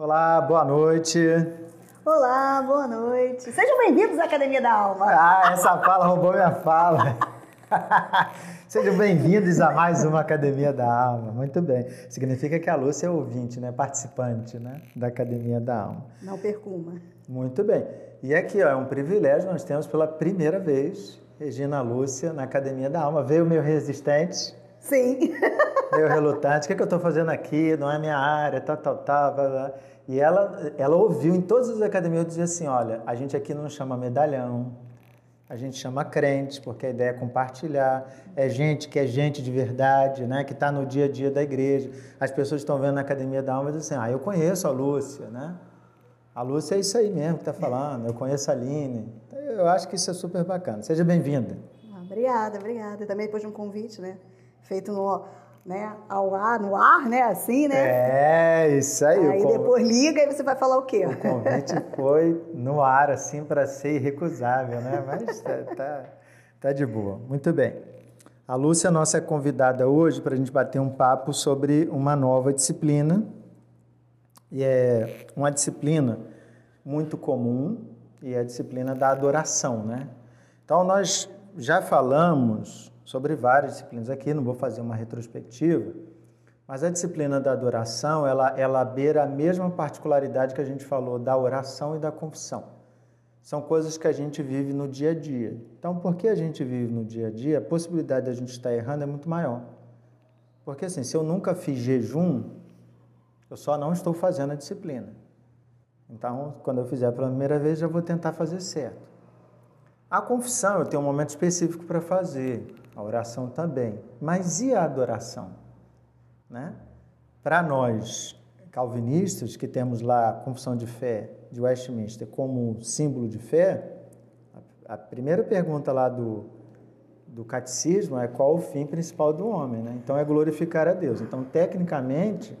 Olá, boa noite. Olá, boa noite. Sejam bem-vindos à Academia da Alma. Ah, essa fala roubou minha fala. Sejam bem-vindos a mais uma Academia da Alma. Muito bem. Significa que a Lúcia é ouvinte, né? Participante né? da Academia da Alma. Não percuma. Muito bem. E aqui ó, é um privilégio, nós temos pela primeira vez Regina Lúcia na Academia da Alma. Veio meio resistente. Sim. Meio relutante. O que, é que eu estou fazendo aqui? Não é minha área, tal, tal, tal. Blá, E ela, ela ouviu em todas as academias dizer assim: olha, a gente aqui não chama medalhão, a gente chama crente, porque a ideia é compartilhar. É gente que é gente de verdade, né? que está no dia a dia da igreja. As pessoas estão vendo na Academia da Alma e dizem assim: ah, eu conheço a Lúcia, né? A Lúcia é isso aí mesmo que está falando, eu conheço a Aline. Então, eu acho que isso é super bacana. Seja bem-vinda. Ah, obrigada, obrigada. E também depois de um convite, né? Feito no, né, ao ar, no ar, né? Assim, né? É, isso aí. Aí depois liga e você vai falar o quê? O convite foi no ar, assim, para ser irrecusável, né? Mas tá, tá, tá de boa. Muito bem. A Lúcia, nossa convidada hoje, para a gente bater um papo sobre uma nova disciplina. E é uma disciplina muito comum e é a disciplina da adoração, né? Então, nós já falamos sobre várias disciplinas aqui, não vou fazer uma retrospectiva, mas a disciplina da adoração, ela, ela beira a mesma particularidade que a gente falou da oração e da confissão. São coisas que a gente vive no dia a dia. Então, porque a gente vive no dia a dia, a possibilidade de a gente estar errando é muito maior. Porque assim, se eu nunca fiz jejum, eu só não estou fazendo a disciplina. Então, quando eu fizer pela primeira vez, já vou tentar fazer certo. A confissão eu tenho um momento específico para fazer, a oração também. Mas e a adoração? Né? Para nós calvinistas, que temos lá a confissão de fé de Westminster como símbolo de fé, a primeira pergunta lá do, do catecismo é qual o fim principal do homem, né? Então é glorificar a Deus. Então, tecnicamente,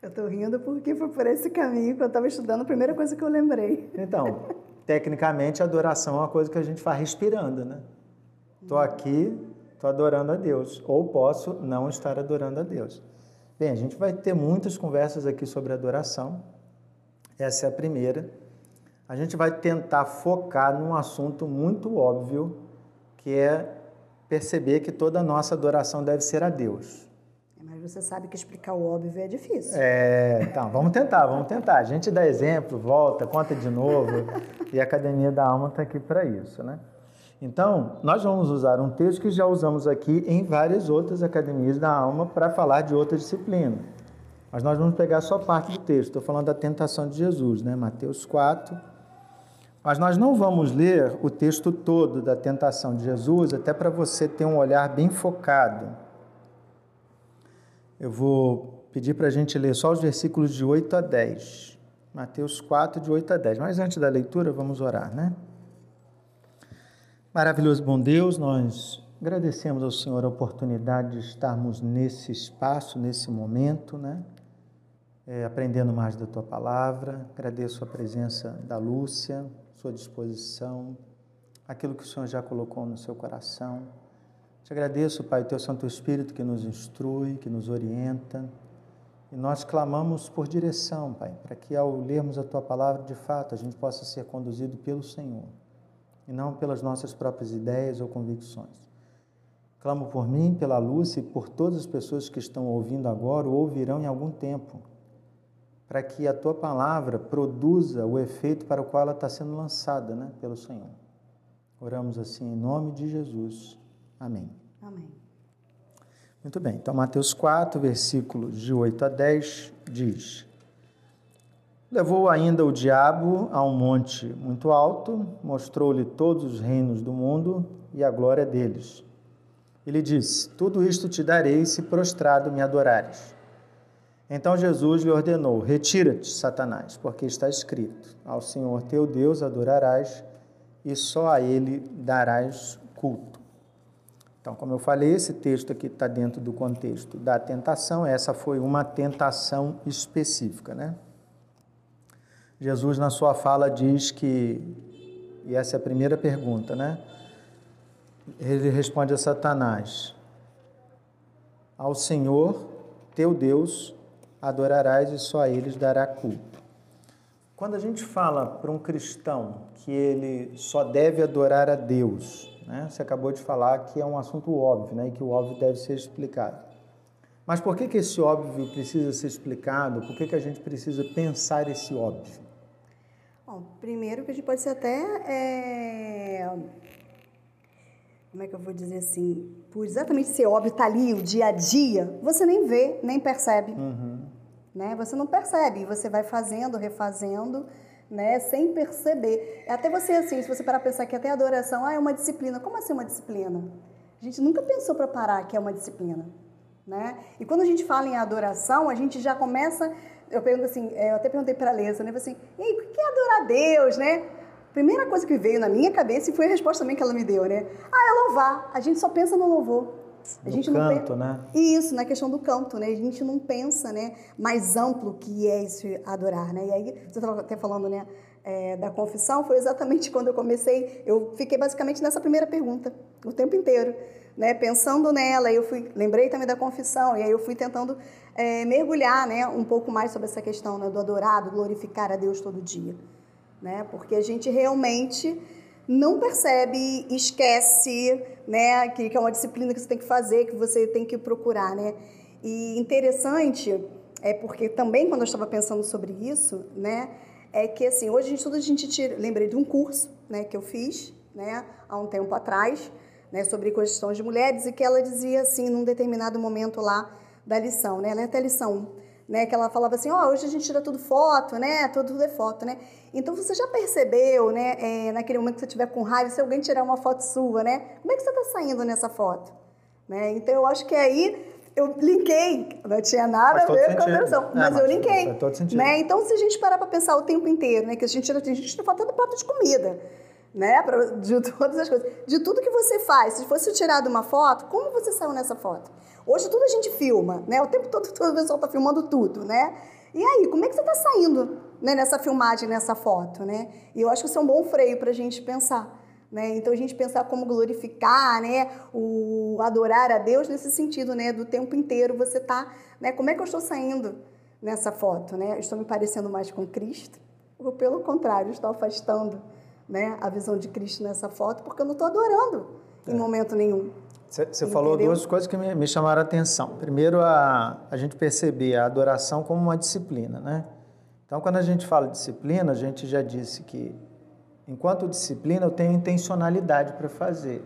eu estou rindo porque foi por esse caminho que eu estava estudando, a primeira coisa que eu lembrei. Então, tecnicamente, a adoração é uma coisa que a gente faz respirando, né? Estou aqui, estou adorando a Deus, ou posso não estar adorando a Deus. Bem, a gente vai ter muitas conversas aqui sobre adoração, essa é a primeira. A gente vai tentar focar num assunto muito óbvio, que é perceber que toda a nossa adoração deve ser a Deus. Mas você sabe que explicar o óbvio é difícil. É, então, vamos tentar, vamos tentar. A gente dá exemplo, volta, conta de novo. e a Academia da Alma está aqui para isso, né? Então, nós vamos usar um texto que já usamos aqui em várias outras academias da alma para falar de outra disciplina. Mas nós vamos pegar só parte do texto. Estou falando da tentação de Jesus, né? Mateus 4. Mas nós não vamos ler o texto todo da tentação de Jesus, até para você ter um olhar bem focado. Eu vou pedir para a gente ler só os versículos de 8 a 10. Mateus 4, de 8 a 10. Mas antes da leitura, vamos orar, né? Maravilhoso bom Deus, nós agradecemos ao Senhor a oportunidade de estarmos nesse espaço, nesse momento, né? É, aprendendo mais da tua palavra. Agradeço a presença da Lúcia, sua disposição, aquilo que o Senhor já colocou no seu coração. Te agradeço, Pai, o teu Santo Espírito que nos instrui, que nos orienta. E nós clamamos por direção, Pai, para que ao lermos a tua palavra, de fato, a gente possa ser conduzido pelo Senhor e não pelas nossas próprias ideias ou convicções. Clamo por mim, pela luz e por todas as pessoas que estão ouvindo agora ou ouvirão em algum tempo, para que a tua palavra produza o efeito para o qual ela está sendo lançada né, pelo Senhor. Oramos assim em nome de Jesus. Amém. Amém. Muito bem, então Mateus 4, versículos de 8 a 10 diz: Levou ainda o diabo a um monte muito alto, mostrou-lhe todos os reinos do mundo e a glória deles. Ele disse: Tudo isto te darei se prostrado me adorares. Então Jesus lhe ordenou: Retira-te, Satanás, porque está escrito: Ao Senhor teu Deus adorarás e só a ele darás culto. Então, como eu falei, esse texto aqui está dentro do contexto da tentação, essa foi uma tentação específica, né? Jesus, na sua fala, diz que, e essa é a primeira pergunta, né? Ele responde a Satanás: Ao Senhor teu Deus adorarás e só a eles dará culto. Quando a gente fala para um cristão que ele só deve adorar a Deus, né? você acabou de falar que é um assunto óbvio né? e que o óbvio deve ser explicado. Mas por que, que esse óbvio precisa ser explicado? Por que, que a gente precisa pensar esse óbvio? Bom, primeiro que a gente pode ser até. É... Como é que eu vou dizer assim? Por exatamente ser óbvio, tá ali o dia a dia, você nem vê, nem percebe. Uhum. Né? Você não percebe, você vai fazendo, refazendo, né? sem perceber. É até você, assim, se você parar para pensar que até a adoração ah, é uma disciplina. Como assim uma disciplina? A gente nunca pensou para parar que é uma disciplina. Né? E quando a gente fala em adoração, a gente já começa. Eu pergunto assim, é, eu até perguntei para a Lessa, né? Assim, e aí, o que é adorar a Deus, né? Primeira coisa que veio na minha cabeça e foi a resposta também que ela me deu, né? Ah, é louvar. A gente só pensa no louvor. A no gente canto, não né? Isso, na questão do canto, né? A gente não pensa, né? Mais amplo que é esse adorar, né? E aí, você estava até falando, né? É, da confissão, foi exatamente quando eu comecei. Eu fiquei basicamente nessa primeira pergunta, o tempo inteiro né, pensando nela, eu fui, lembrei também da confissão, e aí eu fui tentando é, mergulhar né, um pouco mais sobre essa questão né, do adorado, glorificar a Deus todo dia. Né, porque a gente realmente não percebe, esquece, né, que, que é uma disciplina que você tem que fazer, que você tem que procurar. Né? E interessante é porque também quando eu estava pensando sobre isso, né, é que assim, hoje a gente, tudo a gente tira, lembrei de um curso né, que eu fiz né, há um tempo atrás, né, sobre questões de mulheres e que ela dizia assim, num determinado momento lá da lição, né, ela é até lição 1, né, que ela falava assim, ó, oh, hoje a gente tira tudo foto, né, tudo é foto, né, então você já percebeu, né, é, naquele momento que você estiver com raiva, se alguém tirar uma foto sua, né, como é que você está saindo nessa foto, né, então eu acho que aí eu linkei, não tinha nada a ver com a é, mas, eu linkei, né, então se a gente parar para pensar o tempo inteiro, né, que a gente tira, a gente tira foto do prato de comida, né? De todas as coisas. De tudo que você faz. Se fosse tirado uma foto, como você saiu nessa foto? Hoje tudo a gente filma, né? O tempo todo, todo o pessoal está filmando tudo, né? E aí, como é que você está saindo né, nessa filmagem, nessa foto, né? E eu acho que isso é um bom freio para a gente pensar. Né? Então a gente pensar como glorificar, né? O adorar a Deus nesse sentido, né? Do tempo inteiro você tá, né? Como é que eu estou saindo nessa foto, né? Estou me parecendo mais com Cristo ou pelo contrário, estou afastando né, a visão de Cristo nessa foto, porque eu não estou adorando é. em momento nenhum. Você falou duas coisas que me, me, chamaram a atenção. Primeiro, a, a gente perceber a adoração como uma disciplina, né? Então, quando a gente fala disciplina, a gente já disse que, enquanto disciplina, eu tenho intencionalidade para fazer.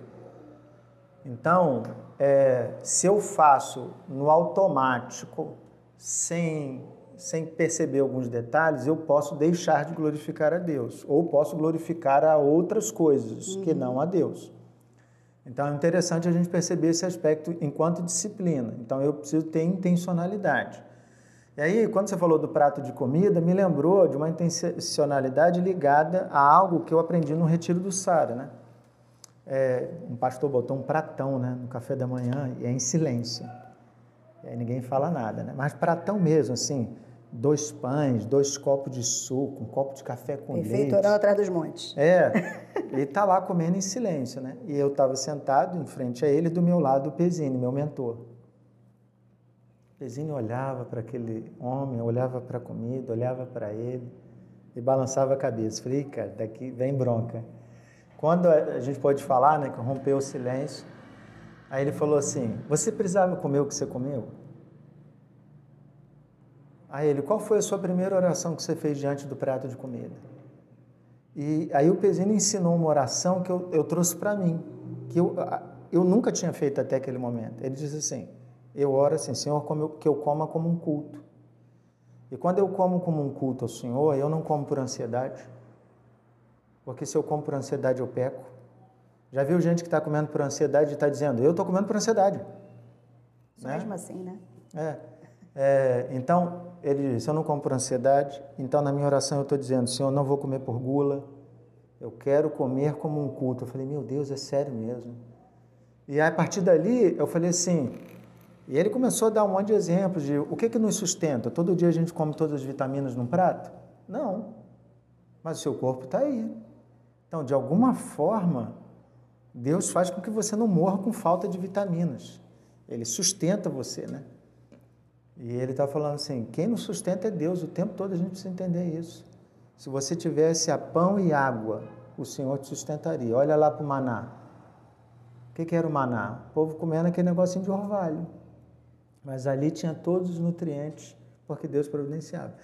Então, é, se eu faço no automático, sem sem perceber alguns detalhes, eu posso deixar de glorificar a Deus, ou posso glorificar a outras coisas uhum. que não a Deus. Então é interessante a gente perceber esse aspecto enquanto disciplina. Então eu preciso ter intencionalidade. E aí, quando você falou do prato de comida, me lembrou de uma intencionalidade ligada a algo que eu aprendi no retiro do Sara, né? É, um pastor botou um pratão né, no café da manhã e é em silêncio. E aí ninguém fala nada, né? Mas pratão mesmo, assim, dois pães, dois copos de suco, um copo de café com Efeito leite. oral atrás dos montes. É, ele está lá comendo em silêncio, né? E eu estava sentado em frente a ele, do meu lado o Pezini, meu mentor. O Pezini olhava para aquele homem, olhava para a comida, olhava para ele e balançava a cabeça. Falei, cara, daqui vem bronca. Quando a gente pode falar, né, que rompeu o silêncio, aí ele falou assim, você precisava comer o que você comeu? A ele: Qual foi a sua primeira oração que você fez diante do prato de comida? E aí o Pezino ensinou uma oração que eu, eu trouxe para mim, que eu, eu nunca tinha feito até aquele momento. Ele disse assim: Eu oro assim, Senhor, que eu coma como um culto. E quando eu como como um culto ao Senhor, eu não como por ansiedade, porque se eu como por ansiedade eu peco. Já viu gente que está comendo por ansiedade e está dizendo: Eu estou comendo por ansiedade. Né? Mesmo assim, né? É. é então, ele disse: Eu não como por ansiedade, então na minha oração eu estou dizendo: Senhor, não vou comer por gula, eu quero comer como um culto. Eu falei: Meu Deus, é sério mesmo. E aí, a partir dali eu falei assim. E ele começou a dar um monte de exemplos de o que, que nos sustenta. Todo dia a gente come todas as vitaminas num prato? Não. Mas o seu corpo está aí. Então, de alguma forma, Deus faz com que você não morra com falta de vitaminas. Ele sustenta você, né? E ele está falando assim: quem nos sustenta é Deus. O tempo todo a gente precisa entender isso. Se você tivesse a pão e água, o Senhor te sustentaria. Olha lá para o maná. O que, que era o maná? O povo comendo aquele negocinho de orvalho. Mas ali tinha todos os nutrientes, porque Deus providenciava.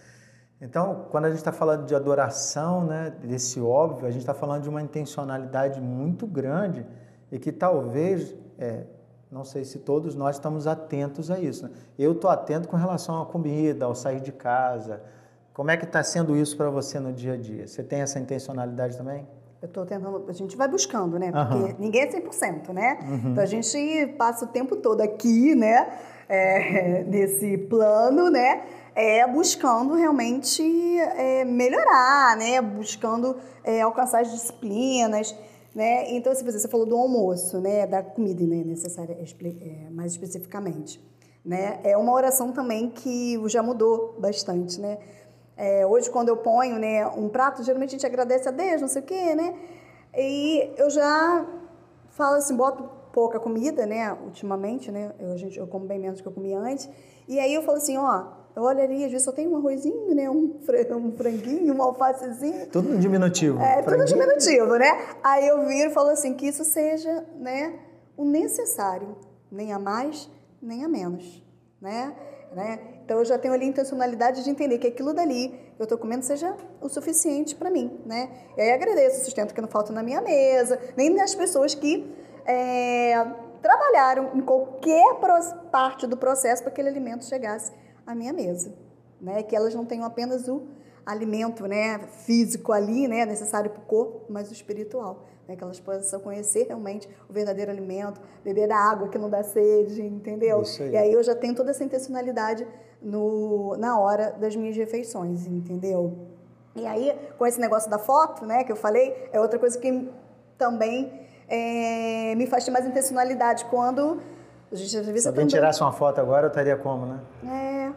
Então, quando a gente está falando de adoração, né, desse óbvio, a gente está falando de uma intencionalidade muito grande e que talvez, é, não sei se todos nós estamos atentos a isso. Né? Eu estou atento com relação à comida, ao sair de casa. Como é que está sendo isso para você no dia a dia? Você tem essa intencionalidade também? Eu estou tentando, a gente vai buscando, né? Porque uhum. ninguém é 100%, né? Uhum. Então a gente passa o tempo todo aqui, né? É, nesse plano, né? é, buscando realmente é, melhorar, né? Buscando é, alcançar as disciplinas, né? Então, se você falou do almoço, né? Da comida né? necessária, é, mais especificamente, né? É uma oração também que já mudou bastante, né? É, hoje, quando eu ponho né, um prato, geralmente a gente agradece a Deus, não sei o quê, né? E eu já falo assim, boto pouca comida, né? Ultimamente, né? Eu, a gente, eu como bem menos do que eu comia antes. E aí eu falo assim, ó, eu olho ali, às vezes só tem um arrozinho, né? Um, um franguinho, um alfacezinho. Tudo no diminutivo. É, tudo no diminutivo, né? Aí eu viro e falo assim, que isso seja, né? O necessário, nem a mais, nem a menos, né? né? Então eu já tenho ali a intencionalidade de entender que aquilo dali eu estou comendo seja o suficiente para mim, né? E aí agradeço o sustento que não falta na minha mesa, nem das pessoas que é, trabalharam em qualquer parte do processo para que aquele alimento chegasse à minha mesa, né? Que elas não tenham apenas o alimento, né, físico ali, né, necessário para o corpo, mas o espiritual, né, que elas possam conhecer realmente o verdadeiro alimento, beber da água que não dá sede, entendeu? Isso aí. E aí eu já tenho toda essa intencionalidade no, na hora das minhas refeições, entendeu? E aí, com esse negócio da foto, né, que eu falei, é outra coisa que também é, me faz ter mais intencionalidade quando a gente Se alguém tirasse uma foto agora, eu estaria como, né? É,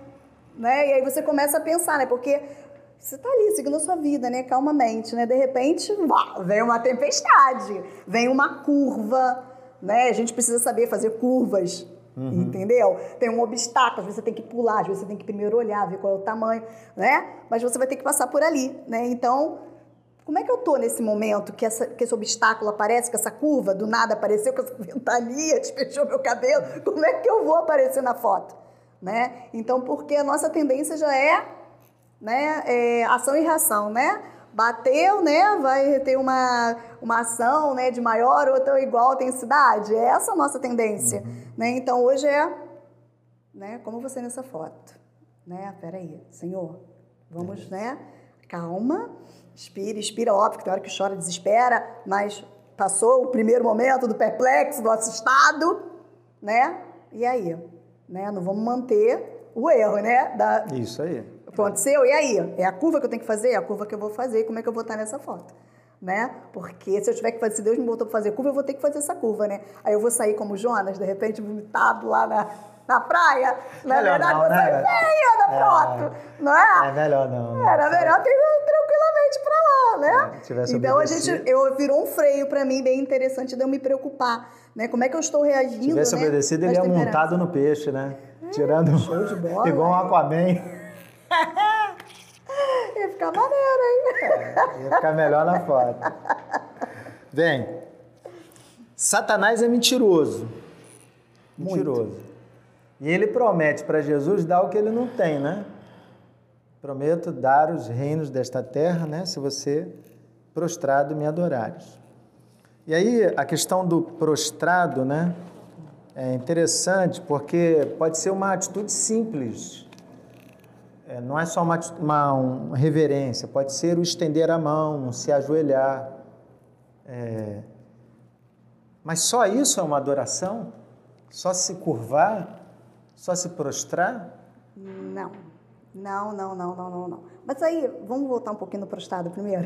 né? E aí você começa a pensar, né? Porque você está ali seguindo a sua vida, né? Calmamente, né? De repente, vem uma tempestade, vem uma curva, né? A gente precisa saber fazer curvas, uhum. entendeu? Tem um obstáculo, às vezes você tem que pular, às vezes você tem que primeiro olhar, ver qual é o tamanho, né? Mas você vai ter que passar por ali, né? Então, como é que eu tô nesse momento que, essa, que esse obstáculo aparece, que essa curva do nada apareceu, que essa ventania despechou meu cabelo? Como é que eu vou aparecer na foto? Né? Então, porque a nossa tendência já é, né, é ação e reação, né? Bateu, né, vai ter uma, uma ação né, de maior ou tão igual intensidade. É essa a nossa tendência. Uhum. Né? Então, hoje é né, como você nessa foto. Né? Peraí, Senhor, vamos, é. né? Calma Inspira, inspira, óbvio que tem hora que chora, desespera, mas passou o primeiro momento do perplexo, do assustado, né? E aí? Né? Não vamos manter o erro, né? Da... Isso aí. Aconteceu, e aí? É a curva que eu tenho que fazer? É a curva que eu vou fazer, como é que eu vou estar nessa foto? Né? Porque se eu tiver que fazer, se Deus me botou para fazer curva, eu vou ter que fazer essa curva, né? Aí eu vou sair como Jonas, de repente, vomitado lá na, na praia. Na melhor verdade, não, você né? feia da foto, é, não é? É melhor não. Era melhor ter tranquilamente para lá, né? É, então a gente, eu virou um freio para mim bem interessante de eu me preocupar, né? Como é que eu estou reagindo? Se tivesse né? obedecido, ele ia montado no peixe, né? É, Tirando show de bola, igual um Aquaman. ia ficar maneiro, hein? É, ia ficar melhor na foto. Vem. Satanás é mentiroso. Mentiroso. E ele promete para Jesus dar o que ele não tem, né? Prometo dar os reinos desta terra, né? Se você prostrado me adorares. E aí a questão do prostrado, né? É interessante porque pode ser uma atitude simples. É, não é só uma, uma, uma, reverência, pode ser o estender a mão, se ajoelhar. É, mas só isso é uma adoração? Só se curvar? Só se prostrar? Não. Não, não, não, não, não, não. Mas aí, vamos voltar um pouquinho no prostrado primeiro?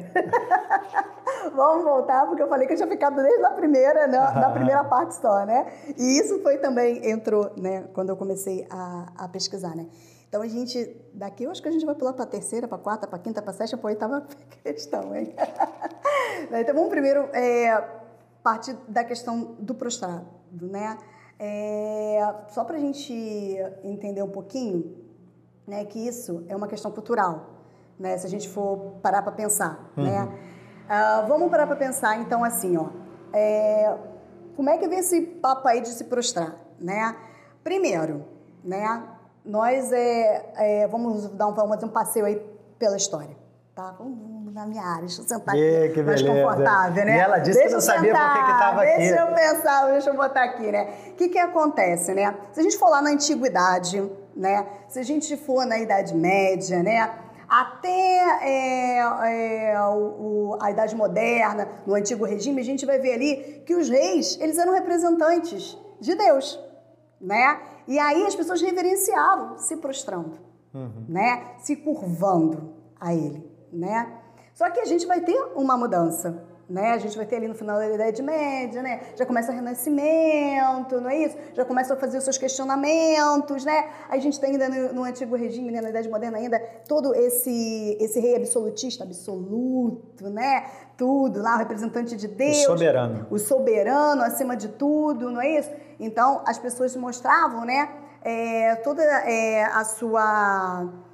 vamos voltar, porque eu falei que eu tinha ficado desde a primeira, né, na primeira parte só, né? E isso foi também, entrou, né, quando eu comecei a, a pesquisar, né? Então a gente, daqui eu acho que a gente vai pular para a terceira, para a quarta, para a quinta, para a sétima, para a oitava questão, hein? então vamos primeiro é, partir da questão do prostrado, né? É, só para a gente entender um pouquinho, né, que isso é uma questão cultural, né, se a gente for parar para pensar, uhum. né. Uh, vamos parar para pensar, então, assim, ó, é, como é que vem esse papo aí de se prostrar, né? Primeiro, né, nós é, é vamos dar um, vamos fazer um passeio aí pela história, tá? Vamos na minha área, deixa eu sentar aqui mais confortável, né? E ela disse deixa que não sabia por que estava aqui. Deixa eu pensar, deixa eu botar aqui, né? O que que acontece, né? Se a gente for lá na antiguidade, né? Se a gente for na Idade Média, né? Até é, é, o, o, a Idade Moderna, no Antigo Regime, a gente vai ver ali que os reis, eles eram representantes de Deus, né? E aí as pessoas reverenciavam, se prostrando, uhum. né? Se curvando a ele, né? Só que a gente vai ter uma mudança, né? A gente vai ter ali no final da Idade Média, né? Já começa o Renascimento, não é isso? Já começa a fazer os seus questionamentos, né? A gente tem ainda no, no Antigo Regime, né? na Idade Moderna ainda, todo esse, esse rei absolutista, absoluto, né? Tudo lá, o representante de Deus. O soberano. O soberano acima de tudo, não é isso? Então, as pessoas mostravam, né? É, toda é, a sua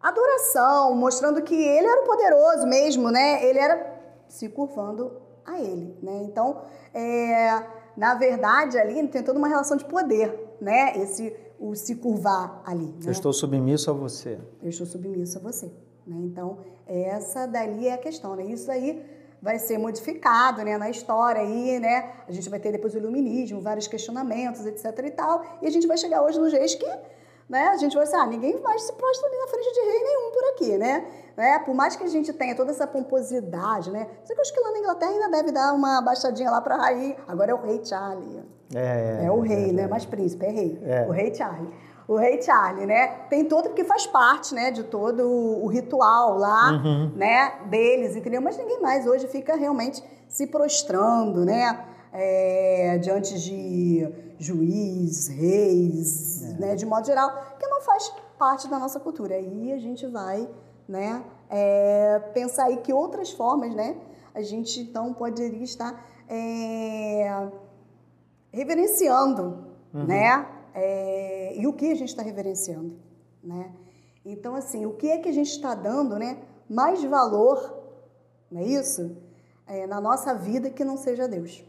adoração, mostrando que ele era o poderoso mesmo, né? Ele era se curvando a ele, né? Então, é, na verdade, ali tem toda uma relação de poder, né? Esse o se curvar ali. Né? Eu estou submisso a você. Eu estou submisso a você. Né? Então, essa dali é a questão, né? Isso aí vai ser modificado, né, na história aí, né? A gente vai ter depois o iluminismo, vários questionamentos, etc e tal, e a gente vai chegar hoje nos reis que né? A gente vai assim, ah, ninguém mais se prostra ali na frente de rei nenhum por aqui, né? né? Por mais que a gente tenha toda essa pomposidade, né? Sei que acho que lá na Inglaterra ainda deve dar uma baixadinha lá para rainha. Agora é o rei Charlie. É, é o rei, é, né? Mais príncipe, é rei. É. O rei Charlie. O rei Charlie, né? Tem todo, porque faz parte, né, de todo o ritual lá, uhum. né, deles, entendeu? Mas ninguém mais hoje fica realmente se prostrando, né? é, diante de juiz, reis, é. né, de modo geral, que não faz parte da nossa cultura. Aí a gente vai né, é, pensar aí que outras formas né, a gente então poderia estar é, reverenciando, uhum. né? É, e o que a gente está reverenciando, né? Então, assim, o que é que a gente está dando, né? Mais valor, não é isso? É, na nossa vida que não seja Deus.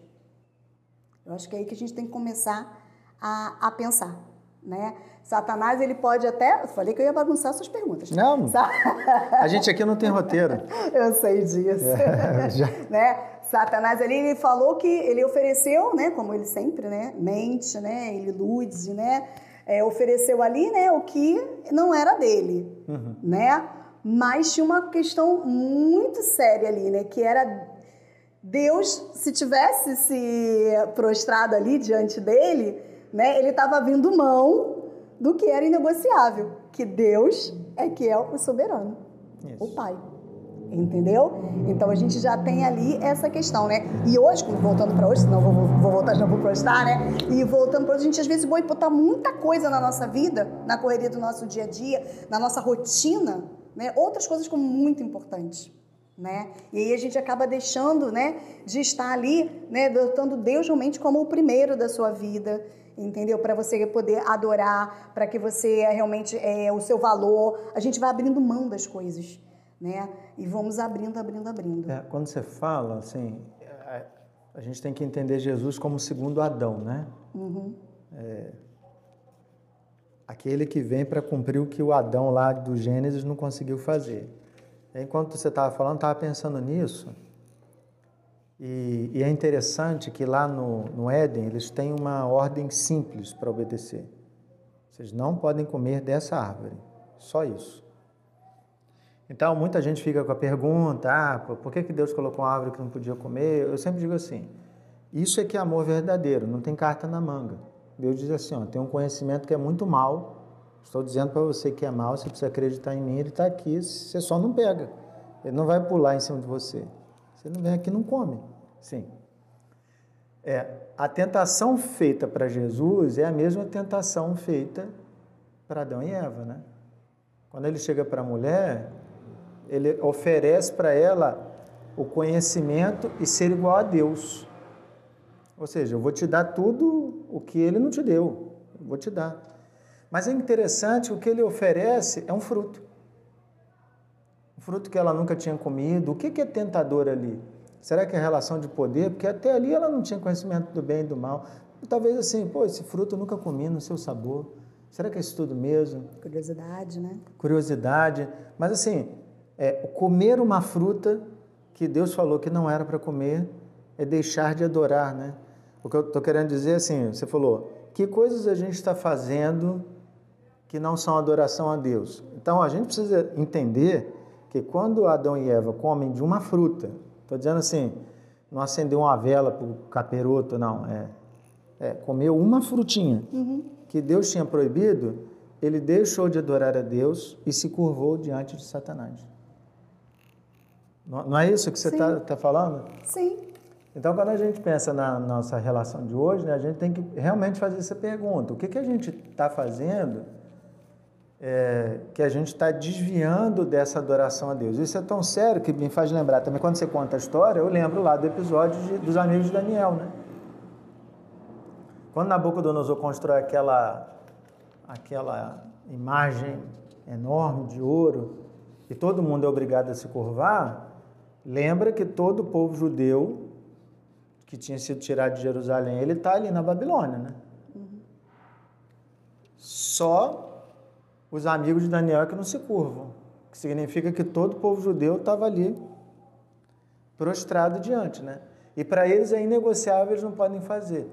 Eu acho que é aí que a gente tem que começar a, a pensar, né? Satanás, ele pode até... Eu falei que eu ia bagunçar suas perguntas. Não, a gente aqui não tem roteiro. eu sei disso. É, já... né? Satanás ali, ele falou que ele ofereceu, né? Como ele sempre, né? Mente, né? Ele ilude, né? É, ofereceu ali, né? O que não era dele, uhum. né? Mas tinha uma questão muito séria ali, né? Que era Deus, se tivesse se prostrado ali diante dele, né, ele estava vindo mão do que era inegociável, que Deus é que é o soberano, Isso. o Pai. Entendeu? Então a gente já tem ali essa questão, né? E hoje, voltando para hoje, senão vou, vou voltar já vou prostar, né? E voltando para hoje, a gente às vezes vai botar muita coisa na nossa vida, na correria do nosso dia a dia, na nossa rotina, né? Outras coisas como muito importantes né? E aí a gente acaba deixando, né, de estar ali, né, adotando Deus realmente como o primeiro da sua vida, entendeu? Para você poder adorar, para que você realmente é o seu valor, a gente vai abrindo mão das coisas, né? E vamos abrindo, abrindo, abrindo. É, quando você fala, assim, a, a, gente tem que entender Jesus como o segundo Adão, né? Uhum. É, aquele que vem para cumprir o que o Adão lá do Gênesis não conseguiu fazer. Enquanto você estava falando, estava pensando nisso. E, e, é interessante que lá no, no Éden eles têm uma ordem simples para obedecer. Vocês não podem comer dessa árvore. Só isso. Então, muita gente fica com a pergunta: ah, por que, que Deus colocou uma árvore que não podia comer? Eu sempre digo assim: isso é que é amor verdadeiro, não tem carta na manga. Deus diz assim: ó, tem um conhecimento que é muito mal, Estou dizendo para você que é mal, você precisa acreditar em mim, ele está aqui, você só não pega. Ele não vai pular em cima de você. Você não vem aqui não come. Sim. É, a tentação feita para Jesus é a mesma tentação feita para Adão e Eva, né? Quando ele chega para a mulher, ele oferece para ela o conhecimento e ser igual a Deus. Ou seja, eu vou te dar tudo o que ele não te deu. Eu vou te dar. Mas é interessante, o que ele oferece é um fruto. Um fruto que ela nunca tinha comido. O que é tentador ali? Será que é relação de poder? Porque até ali ela não tinha conhecimento do bem e do mal. Talvez assim, pô, esse fruto eu nunca comi no seu sabor. Será que é isso tudo mesmo? Curiosidade, né? Curiosidade. Mas assim, é, comer uma fruta que Deus falou que não era para comer é deixar de adorar, né? O que eu estou querendo dizer é assim, você falou, que coisas a gente está fazendo que não são adoração a Deus? Então a gente precisa entender que quando Adão e Eva comem de uma fruta, estou dizendo assim, não acender uma vela para o caperoto, não, é, é comeu uma frutinha Uhum. que Deus tinha proibido, ele deixou de adorar a Deus e se curvou diante de Satanás. Não não é isso que você está tá falando? Sim. Então, quando a gente pensa na nossa relação de hoje, né, a gente tem que realmente fazer essa pergunta: o que, que a gente está fazendo é, que a gente está desviando dessa adoração a Deus? Isso é tão sério que me faz lembrar também, quando você conta a história, eu lembro lá do episódio de- dos amigos de Daniel, né? Quando Nabucodonosor constrói aquela, aquela imagem enorme de ouro e todo mundo é obrigado a se curvar, lembra que todo o povo judeu que tinha sido tirado de Jerusalém, ele está ali na Babilônia, né? Só os amigos de Daniel é que não se curvam, que significa que todo o povo judeu estava ali prostrado diante, né? E para eles é inegociável, eles não podem fazer.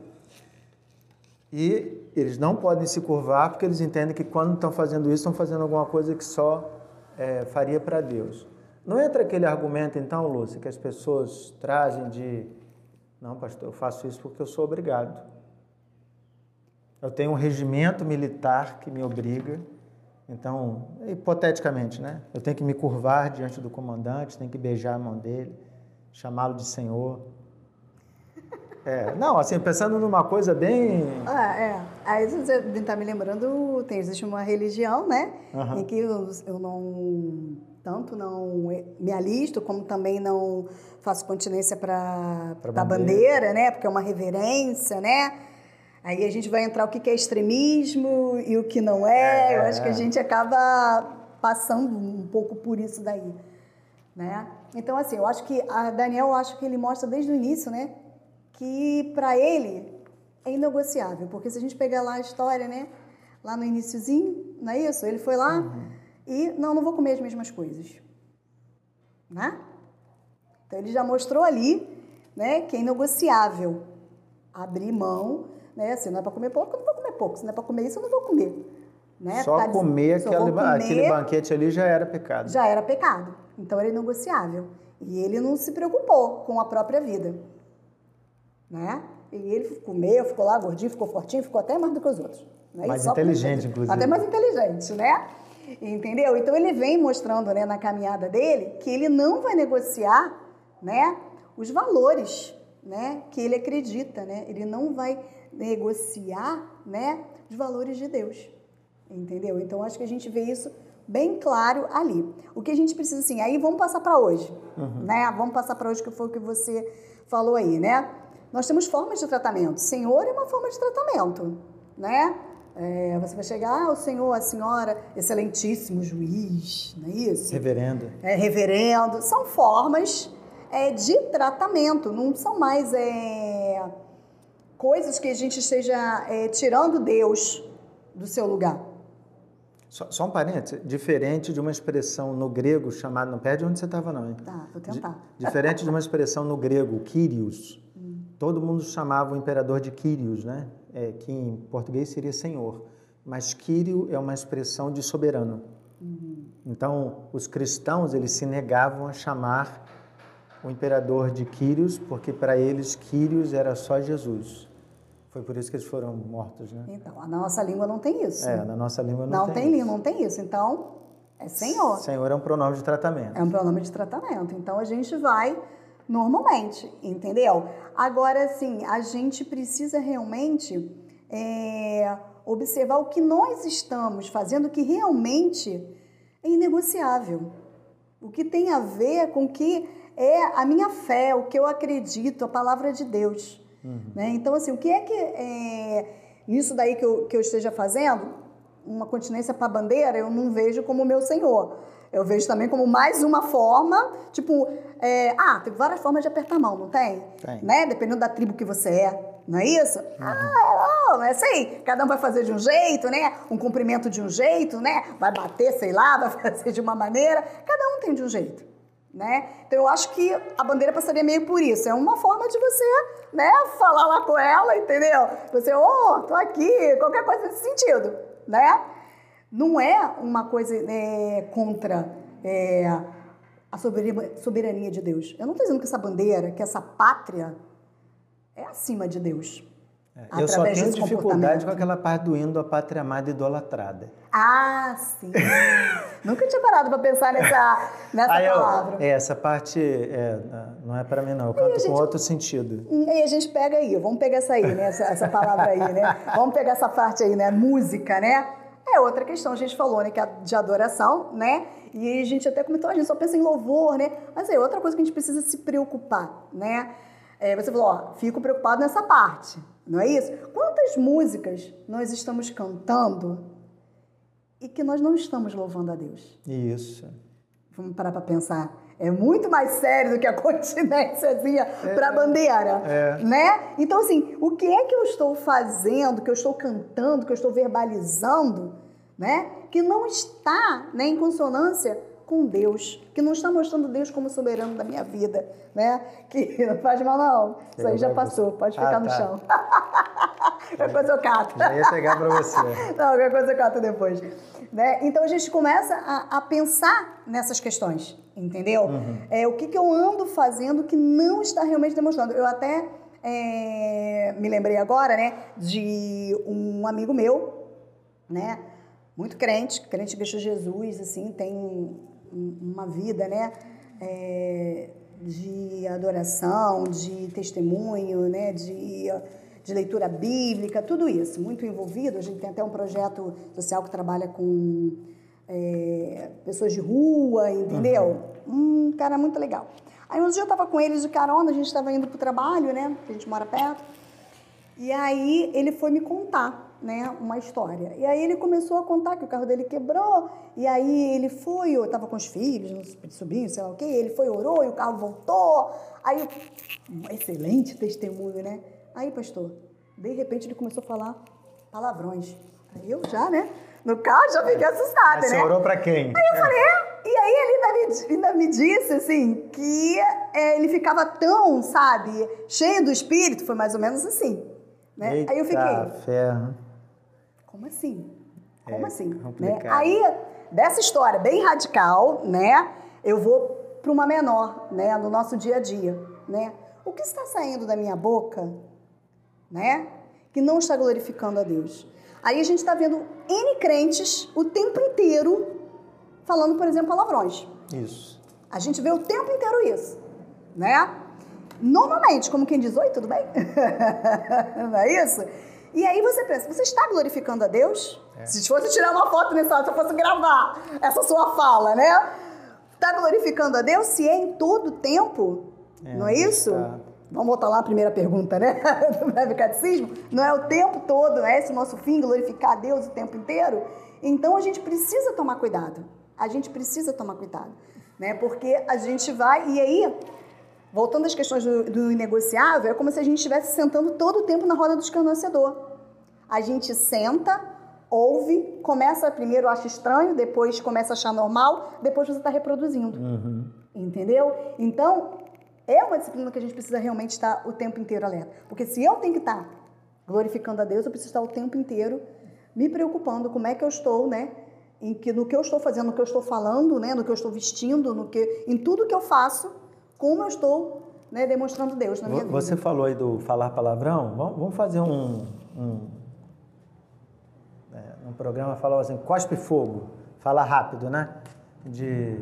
E eles não podem se curvar porque eles entendem que quando estão fazendo isso, estão fazendo alguma coisa que só é, faria para Deus. Não entra aquele argumento, então, Lúcia, que as pessoas trazem de não, pastor, eu faço isso porque eu sou obrigado. Eu tenho um regimento militar que me obriga. Então, hipoteticamente, né? Eu tenho que me curvar diante do comandante, tenho que beijar a mão dele, chamá-lo de senhor. É, não, assim, pensando numa coisa bem. Ah, é. Aí você está me lembrando, tem, existe uma religião, né? Aham. Em que eu, eu não, tanto não me alisto, como também não faço continência para a bandeira. bandeira, né? Porque é uma reverência, né? Aí a gente vai entrar o que é extremismo e o que não é. Eu É. acho que a gente acaba passando um pouco por isso daí, né? Então, assim, eu acho que a Daniel, eu acho que ele mostra desde o início, né? Que para ele é inegociável, porque se a gente pegar lá a história, né? Lá no iniciozinho, não é isso? Ele foi lá e, não, não vou comer as mesmas coisas, né? Então, ele já mostrou ali, né? Que é inegociável abrir mão, né? Se não é para comer pouco, eu não vou comer pouco. Se não é para comer isso, eu não vou comer. Né? Só Tá comer, aquele, comer, aquele banquete ali já era pecado. já era pecado. Então era inegociável. E ele não se preocupou com a própria vida. Né? E ele comeu, ficou lá gordinho, ficou fortinho, ficou até mais do que os outros. Né? Mais inteligente, inclusive. Até mais inteligente, né? Entendeu? Então ele vem mostrando né, na caminhada dele que ele não vai negociar né, os valores né, que ele acredita. Né? Ele não vai negociar né, os valores de Deus. Entendeu? Então acho que a gente vê isso bem claro ali. O que a gente precisa assim, aí vamos passar para hoje, né? Vamos passar para hoje que foi o que você falou aí, né? Nós temos formas de tratamento. Senhor é uma forma de tratamento, né? É, você vai chegar, ah, o senhor, a senhora, excelentíssimo juiz, não é isso? Reverendo. é, reverendo, são formas é, de tratamento, não são mais é, coisas que a gente esteja é, tirando Deus do seu lugar. Só, só um parênteses, diferente de uma expressão no grego chamada. Não perde onde você estava, não, hein? Tá, vou tentar. Diferente de uma expressão no grego, Kyrios. Todo mundo chamava o imperador de Kyrios, né? É, que em português seria senhor. Mas Kyrio é uma expressão de soberano. Então, os cristãos, eles se negavam a chamar o imperador de Kyrios, porque para eles Kyrios era só Jesus. Foi por isso que eles foram mortos, né? Então, a nossa língua não tem isso. É, na nossa língua não, não tem, tem isso. língua, não tem isso. Então, é Senhor. Senhor é um pronome de tratamento. É um pronome de tratamento. Então a gente vai normalmente, entendeu? Agora, assim, a gente precisa realmente é, observar o que nós estamos fazendo que realmente é inegociável. O que tem a ver com o que é a minha fé, o que eu acredito, a palavra de Deus. Uhum. Né? Então, assim, o que é que é, nisso daí que eu, que eu esteja fazendo, uma continência para bandeira, eu não vejo como meu Senhor. Eu vejo também como mais uma forma, tipo, é, ah, tem várias formas de apertar a mão, não tem? Tem. Né? Dependendo da tribo que você é, não é isso? Uhum. Ah, não, é assim, cada um vai fazer de um jeito, né? Um cumprimento de um jeito, né? Vai bater, sei lá, vai fazer de uma maneira. Cada um tem de um jeito, né? Então eu acho que a bandeira passaria meio por isso. É uma forma de você, né, falar lá com ela, entendeu? Você, ô, oh, tô aqui, qualquer coisa nesse sentido, né? Não é uma coisa é, contra é, a soberania de Deus. Eu não estou dizendo que essa bandeira, que essa pátria é acima de Deus. É, eu só tenho dificuldade com aquela parte do hino da pátria amada idolatrada. Ah, sim. Nunca tinha parado para pensar nessa, nessa palavra. É, essa parte é, não é para mim, não. Eu canto gente, com outro sentido. E aí a gente pega aí, vamos pegar essa aí, né? Essa, essa palavra aí, né? Vamos pegar essa parte aí, né? Música, né? É outra questão, a gente falou, né, que é de adoração, né? E a gente até comentou, a gente só pensa em louvor, né? Mas é outra coisa que a gente precisa se preocupar, né? É, você falou, ó, fico preocupado nessa parte, não é isso? Quantas músicas nós estamos cantando e que nós não estamos louvando a Deus? Isso. Vamos parar para pensar. É muito mais sério do que a continênciazinha é, para a bandeira, é. né? Então, assim, o que é que eu estou fazendo, que eu estou cantando, que eu estou verbalizando, né? Que não está né, em consonância com Deus, que não está mostrando Deus como soberano da minha vida, né? Que não faz mal não, isso aí já passou, pode ficar ah, no tá. chão. qualquer coisa eu cato. Já ia pegar para você. não, qualquer coisa eu cato depois. Né? Então a gente começa a, a pensar nessas questões, entendeu? Uhum. É, o que, que eu ando fazendo que não está realmente demonstrando. Eu até é, me lembrei agora, né, de um amigo meu, né, muito crente, crente de Jesus, assim, tem uma vida, né? É, de adoração, de testemunho, né? De, de leitura bíblica, tudo isso, muito envolvido. A gente tem até um projeto social que trabalha com é, pessoas de rua, entendeu? Uhum. Um cara muito legal. Aí um dia eu estava com eles de carona, a gente estava indo para o trabalho, né? A gente mora perto. E aí ele foi me contar né, uma história. E aí ele começou a contar que o carro dele quebrou, e aí ele foi, eu estava com os filhos, os sobrinhos, sei lá o quê, ele foi, orou, e o carro voltou. Aí, um excelente testemunho, né? Aí, pastor, de repente ele começou a falar palavrões. Aí eu já, né? No carro já fiquei assustada, né? Você orou pra quem? Aí eu falei, é? E aí ele ainda me, ainda me disse, assim, que é, ele ficava tão, sabe, cheio do espírito, foi mais ou menos assim. Né? Eita aí eu fiquei. Ferro. Como assim? Como é assim? Né? Aí, dessa história bem radical, né? Eu vou para uma menor, né? No nosso dia a dia, né? O que está saindo da minha boca, né? Que não está glorificando a Deus. Aí a gente está vendo N crentes o tempo inteiro falando, por exemplo, palavrões. Isso. A gente vê o tempo inteiro isso, né? Normalmente, como quem diz, oi, tudo bem? não é isso? E aí você pensa, você está glorificando a Deus? É. Se fosse tirar uma foto nessa hora, se eu fosse gravar essa sua fala, né? Está glorificando a Deus? Se é em todo tempo, é, não é isso? Tá. Vamos voltar lá à primeira pergunta, né? Do breve catecismo. Não é o tempo todo, é esse o nosso fim, glorificar a Deus o tempo inteiro? Então a gente precisa tomar cuidado. A gente precisa tomar cuidado, né? Porque a gente vai e aí voltando às questões do, do inegociável, é como se a gente estivesse sentando todo o tempo na roda do escarnecedor. A gente senta, ouve, começa primeiro acha estranho, depois começa a achar normal, depois você está reproduzindo. Uhum. Entendeu? Então, é uma disciplina que a gente precisa realmente estar o tempo inteiro alerta. Porque se eu tenho que estar glorificando a Deus, eu preciso estar o tempo inteiro me preocupando como é que eu estou, né? Em que, no que eu estou fazendo, no que eu estou falando, né? No que eu estou vestindo, no que, em tudo que eu faço, como eu estou né, demonstrando Deus na minha vida. Você falou aí do falar palavrão. Vamos fazer um, um, é, um programa, falava assim, cospe fogo. Fala rápido, né? De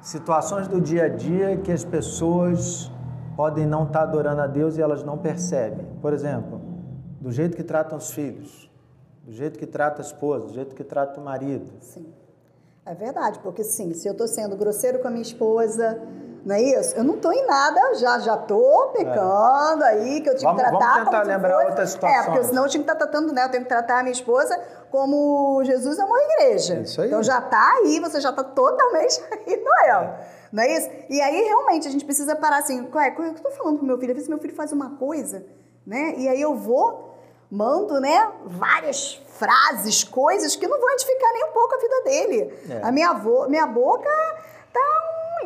situações do dia a dia que as pessoas podem não estar adorando a Deus e elas não percebem. Por exemplo, do jeito que tratam os filhos, do jeito que trata a esposa, do jeito que trata o marido. Sim. É verdade, porque sim, se eu estou sendo grosseiro com a minha esposa, Não é isso? Eu não tô em nada, já já tô pecando é. aí, que eu tinha vamos, que tratar vamos tentar como lembrar fosse... outras situações. É, porque senão eu tinha que estar tratando, né? Eu tenho que tratar a minha esposa como Jesus amou a igreja. Isso aí. Então já tá aí, você já tá totalmente aí, Noel. É. Não é isso? E aí, realmente, a gente precisa parar assim, ué, o que eu tô falando pro meu filho? Às vezes meu filho faz uma coisa, né? E aí eu vou, mando, né, várias frases, coisas que não vão edificar nem um pouco a vida dele. É. A minha, avó, minha boca tá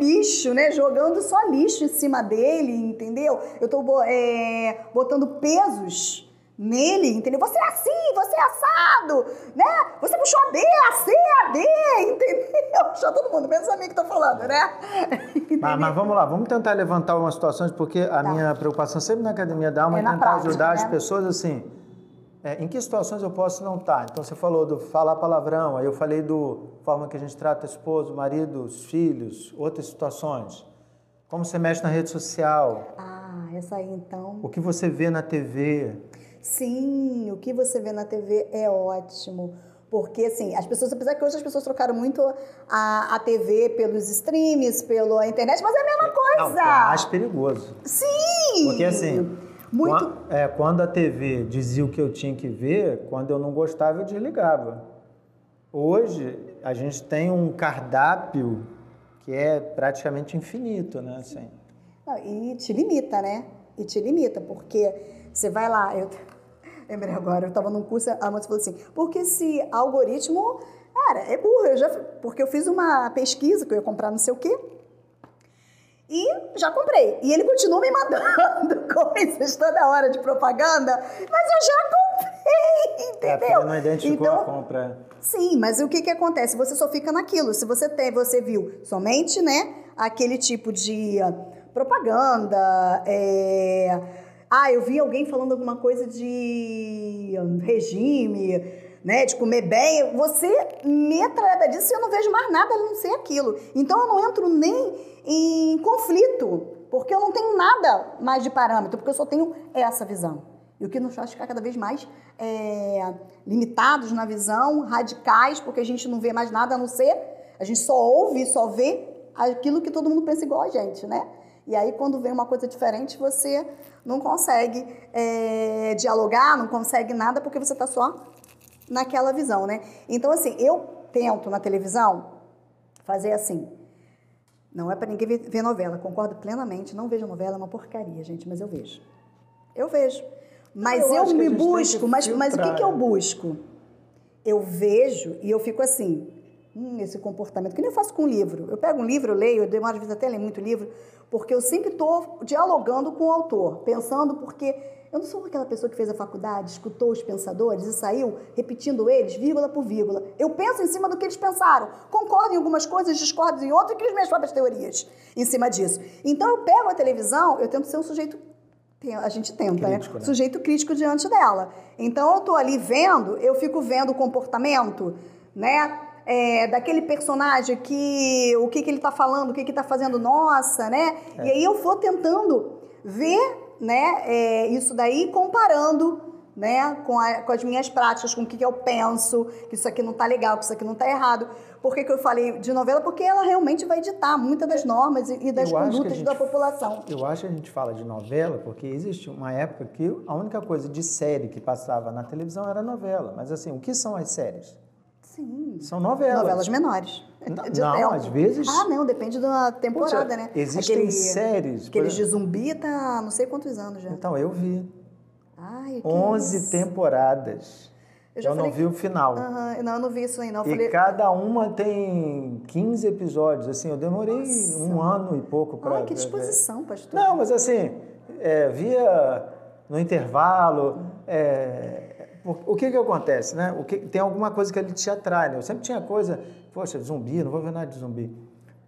lixo, né? Jogando só lixo em cima dele, entendeu? Eu tô é, botando pesos nele, entendeu? Você é assim, você é assado, né? Você puxou a D, a C, a D, entendeu? Puxou todo mundo, menos a mim que tô falando, né? Mas, mas, vamos lá, vamos tentar levantar umas situações, porque a tá. minha preocupação sempre na academia da alma é, é tentar prática, ajudar né? as pessoas assim. É, em que situações eu posso não estar? Então você falou do falar palavrão, aí eu falei do forma que a gente trata esposo, marido, os filhos, outras situações. Como você mexe na rede social? Ah, essa aí então. O que você vê na TV? Sim, o que você vê na TV é ótimo. Porque, assim, as pessoas, apesar que hoje as pessoas trocaram muito a, a TV pelos streams, pela internet, mas é a mesma coisa. Não, é mais perigoso. Sim! Porque, assim, muito... quando, é, quando a TV dizia o que eu tinha que ver, quando eu não gostava, eu desligava. Hoje, a gente tem um cardápio que é praticamente infinito, né? Assim. Não, e te limita, né? E te limita, porque você vai lá, eu lembrei agora, eu estava num curso, a moça falou assim, porque esse algoritmo, cara, é burro, eu já, porque eu fiz uma pesquisa que eu ia comprar não sei o quê, e já comprei. E ele continua me mandando coisas toda hora de propaganda, mas eu já comprei, entendeu? É, não identificou então, a compra. Sim, mas o que que acontece? Você só fica naquilo. Se você tem, você viu somente, né, aquele tipo de propaganda, é ah, eu vi alguém falando alguma coisa de regime, né, de comer bem. Você metralhada disso e eu não vejo mais nada a não ser aquilo. Então eu não entro nem em conflito, porque eu não tenho nada mais de parâmetro, porque eu só tenho essa visão. E o que nos faz ficar cada vez mais é, limitados na visão, radicais, porque a gente não vê mais nada a não ser, a gente só ouve, só vê aquilo que todo mundo pensa igual a gente, né? E aí, quando vem uma coisa diferente, você não consegue é, dialogar, não consegue nada, porque você está só naquela visão, né? Então, assim, eu tento na televisão fazer assim. Não é para ninguém ver novela, concordo plenamente. Não vejo novela, é uma porcaria, gente, mas eu vejo. Eu vejo. Mas eu, eu me busco, mas, mas o que, que eu busco? Eu vejo e eu fico assim, hum, esse comportamento, que nem eu faço com um livro. Eu pego um livro, eu leio, eu demoro às vezes até ler muito livro, porque eu sempre estou dialogando com o autor, pensando porque eu não sou aquela pessoa que fez a faculdade, escutou os pensadores e saiu repetindo eles, vírgula por vírgula. Eu penso em cima do que eles pensaram. Concordo em algumas coisas, discordo em outras, e crio minhas próprias teorias em cima disso. Então eu pego a televisão, eu tento ser um sujeito a gente tenta, né? crítico, né? Sujeito crítico diante dela. Então eu estou ali vendo, eu fico vendo o comportamento, né? é, daquele personagem que o que, que ele está falando, o que, que está fazendo, nossa, né? É. E aí eu vou tentando ver né, é, isso daí comparando né, com, a, com, as minhas práticas, com o que, que eu penso, que isso aqui não está legal, que isso aqui não está errado. Por que, que eu falei de novela? Porque ela realmente vai ditar muitas das normas e, e das eu condutas gente, da população. Eu acho que a gente fala de novela porque existe uma época que a única coisa de série que passava na televisão era novela. Mas assim, o que são as séries? Sim. São novelas. Novelas menores. Não, não às vezes. Ah, não, depende da temporada, Poxa, né? Existem Aquele, séries. Aqueles de zumbi tá não sei quantos anos já. Então, eu vi. Ai, 11 isso? temporadas. Eu, eu não vi o final. Uhum, não, eu não vi isso aí, não. e falei... cada uma tem 15 episódios. Assim, eu demorei Nossa. um ano e pouco para. Ai, que disposição, pastor. Não, mas assim, é, via no intervalo. É, o que que acontece, né? O que, tem alguma coisa que ele te atrai, né? Eu sempre tinha coisa, poxa, zumbi, não vou ver nada de zumbi.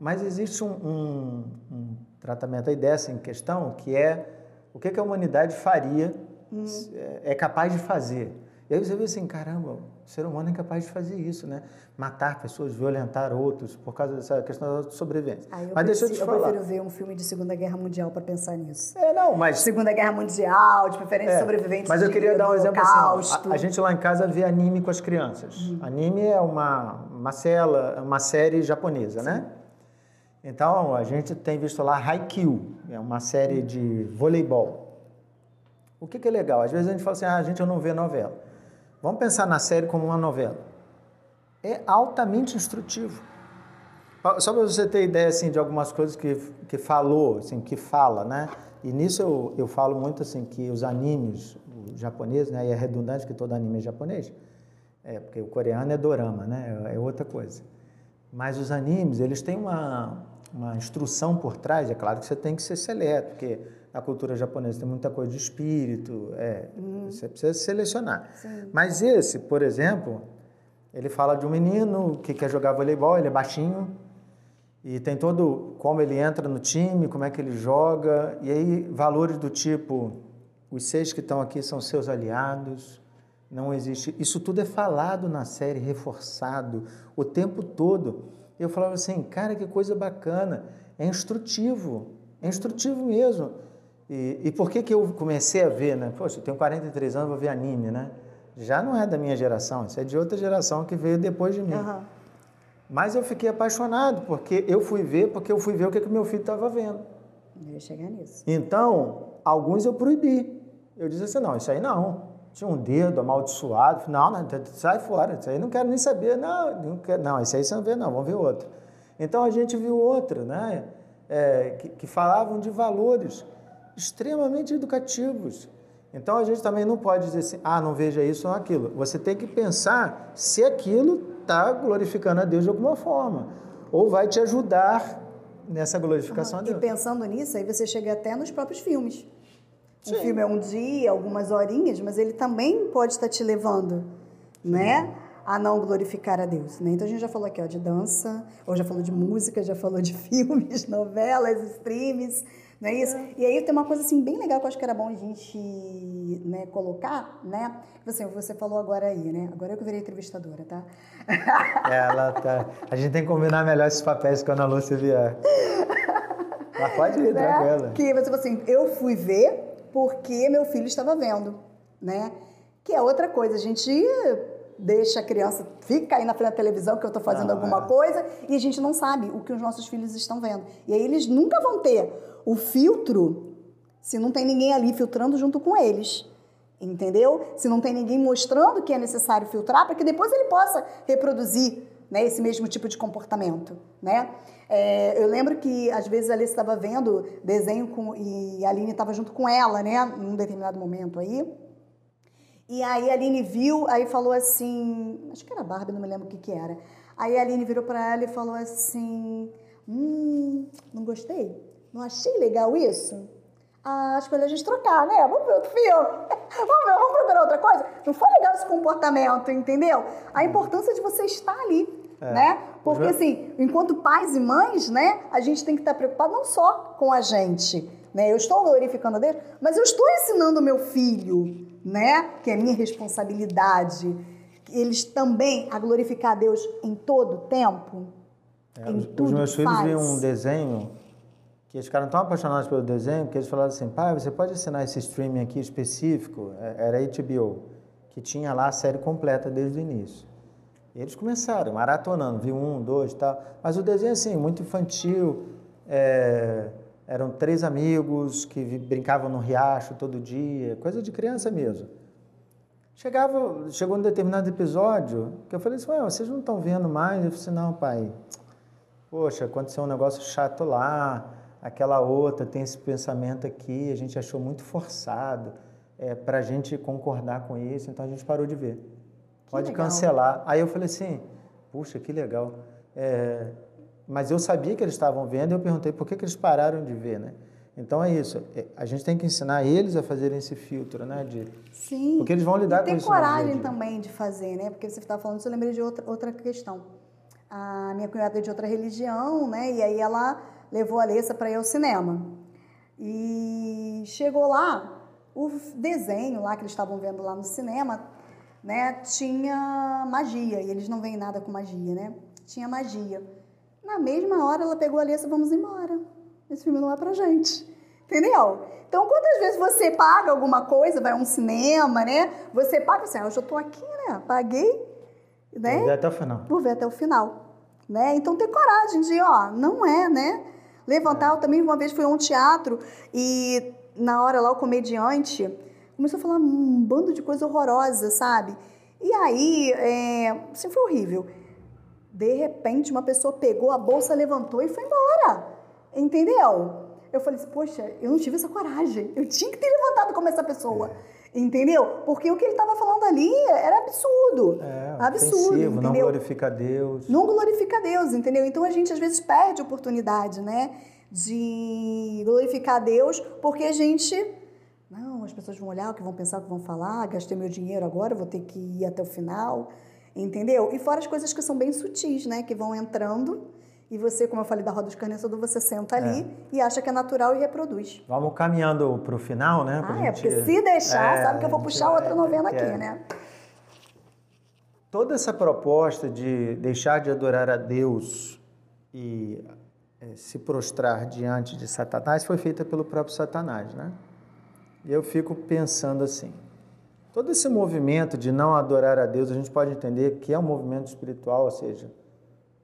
Mas existe um, um, um tratamento aí dessa em questão, que é o que, que a humanidade faria, hum. é, é capaz de fazer. E aí você vê assim, caramba, o ser humano é capaz de fazer isso, né? Matar pessoas, violentar outros por causa dessa questão da sobrevivência. Ah, mas deixa eu te falar. Eu prefiro ver um filme de Segunda Guerra Mundial para pensar nisso. É, não, mas... Segunda Guerra Mundial, de preferência é, sobreviventes Mas eu queria dar um exemplo assim, a, a, gente lá em casa vê anime com as crianças. Uhum. Anime é uma, uma, cela, uma série japonesa, Sim. né? Então, a gente tem visto lá Haikyuu, é uma série de voleibol. O que, que é legal? Às vezes a gente fala assim, ah, a gente não vê novela. Vamos pensar na série como uma novela. É altamente instrutivo. Só para você ter ideia assim, de algumas coisas que, que falou, assim, que fala, né? E nisso eu, eu falo muito assim que os animes japoneses, né? E é redundante que todo anime é japonês, é, porque o coreano é dorama, né? É outra coisa. Mas os animes, eles têm uma, uma instrução por trás, é claro que você tem que ser seleto, porque na cultura japonesa tem muita coisa de espírito, é, uhum. você precisa selecionar. Sim. Mas esse, por exemplo, ele fala de um menino que quer jogar voleibol, ele é baixinho, e tem todo como ele entra no time, como é que ele joga, e aí valores do tipo, os seis que estão aqui são seus aliados, não existe. Isso tudo é falado na série, reforçado o tempo todo. Eu falava assim, cara, que coisa bacana. É instrutivo, é instrutivo mesmo. E, e por que, que eu comecei a ver, né? Poxa, eu tenho 43 anos, vou ver anime, né? Já não é da minha geração, isso é de outra geração que veio depois de mim. Uhum. Mas eu fiquei apaixonado, porque eu fui ver, porque eu fui ver o que, que meu filho estava vendo. Eu ia chegar nisso. Então, alguns eu proibi. Eu disse assim, não, isso aí não tinha um dedo amaldiçoado. Não, não, sai fora, isso aí não quero nem saber. Não, não, quero, não isso aí você não vê, não, vamos ver outro. Então a gente viu outro, né? É, que, que falavam de valores extremamente educativos. Então a gente também não pode dizer assim, ah, não veja isso ou aquilo. Você tem que pensar se aquilo está glorificando a Deus de alguma forma, ou vai te ajudar nessa glorificação uhum. a Deus. E pensando nisso, aí você chega até nos próprios filmes. Sim. Um filme é um dia, algumas horinhas, mas ele também pode estar te levando, né? A não glorificar a Deus. Né? Então a gente já falou aqui ó, de dança, ou já falou de música, já falou de filmes, novelas, streams, não é isso? É. E aí tem uma coisa assim bem legal que eu acho que era bom a gente né, colocar, né? Assim, você falou agora aí, né? Agora eu que virei entrevistadora, tá? É, ela tá. A gente tem que combinar melhor esses papéis quando a Lúcia vier. Mas pode ir, né? tranquila. Que você falou assim, eu fui ver porque meu filho estava vendo, né? Que é outra coisa, a gente deixa a criança, fica aí na frente da televisão que eu estou fazendo alguma é. coisa e a gente não sabe o que os nossos filhos estão vendo. E aí eles nunca vão ter o filtro se não tem ninguém ali filtrando junto com eles. Entendeu? Se não tem ninguém mostrando que é necessário filtrar para que depois ele possa reproduzir né, esse mesmo tipo de comportamento, né? É, eu lembro que às vezes a Alice estava vendo desenho com, e a Aline estava junto com ela, né, num determinado momento aí. E aí a Aline viu, aí falou assim, acho que era Barbie, não me lembro o que que era. Aí a Aline virou para ela e falou assim, hum, não gostei, não achei legal isso. Ah, acho melhor a gente trocar, né? Vamos ver outro filme. vamos ver, vamos procurar outra coisa. Não foi legal esse comportamento, entendeu? A importância de você estar ali é. Né? Porque, assim, enquanto pais e mães, né, a gente tem que estar preocupado não só com a gente, né? Eu estou glorificando a Deus, mas eu estou ensinando o meu filho, né, que é minha responsabilidade, eles também a glorificar a Deus em todo o tempo. É, em os, tudo os meus filhos viam um desenho que eles ficaram tão apaixonados pelo desenho que eles falaram assim, pai, você pode ensinar esse streaming aqui específico? É, era HBO, que tinha lá a série completa desde o início. E eles começaram maratonando, viu um, dois tal. Mas o desenho, assim, muito infantil. É, eram três amigos que brincavam no riacho todo dia, coisa de criança mesmo. Chegava, chegou um determinado episódio que eu falei assim: Ué, vocês não estão vendo mais? Eu falei assim: Não, pai. Poxa, aconteceu um negócio chato lá, aquela outra tem esse pensamento aqui, a gente achou muito forçado é, para a gente concordar com isso, então a gente parou de ver pode legal. cancelar. Aí eu falei assim, puxa, que legal. É, mas eu sabia que eles estavam vendo e eu perguntei por que, que eles pararam de ver, né? Então é isso. É, a gente tem que ensinar eles a fazerem esse filtro, né? De, Sim. Porque eles vão lidar e com isso. Tem coragem também de fazer, né? Porque você estava falando isso, eu lembrei de outra, outra questão. A minha cunhada é de outra religião, né? E aí ela levou a Alessa para ir ao cinema. E chegou lá, o desenho lá que eles estavam vendo lá no cinema né, tinha magia, e eles não veem nada com magia, né? Tinha magia. Na mesma hora ela pegou a Alessa, vamos embora. Esse filme não é pra gente. Entendeu? Então, quantas vezes você paga alguma coisa, vai a um cinema, né? Você paga assim, ah, eu já tô aqui, né? Paguei, né? Vou ver até o final. Vou ver até o final. né? Então ter coragem de, ó, não é, né? Levantar, eu também uma vez fui a um teatro e na hora lá o comediante começou a falar um bando de coisa horrorosa, sabe? E aí, é, assim, foi horrível. De repente, uma pessoa pegou a bolsa, levantou e foi embora. Entendeu? Eu falei assim, poxa, eu não tive essa coragem. Eu tinha que ter levantado como essa pessoa. Entendeu? Porque o que ele estava falando ali era absurdo. É, absurdo. ofensivo, não entendeu? glorifica a Deus. Não glorifica a Deus, entendeu? Então a gente às vezes perde a oportunidade, né? De glorificar a Deus, porque a gente. Não, as pessoas vão olhar o que vão pensar, o que vão falar, gastei meu dinheiro agora, vou ter que ir até o final, entendeu? E fora as coisas que são bem sutis, né? Que vão entrando e você, como eu falei da roda de escarnecedor, você senta ali e acha que é natural e reproduz. Vamos caminhando para o final, né? Ah, é, gente- porque se deixar, É, sabe que eu vou puxar vai- outra novena aqui, é. né? Toda essa proposta de deixar de adorar a Deus e se prostrar diante de Satanás foi feita pelo próprio Satanás, né? E eu fico pensando assim: todo esse movimento de não adorar a Deus, a gente pode entender que é um movimento espiritual, ou seja,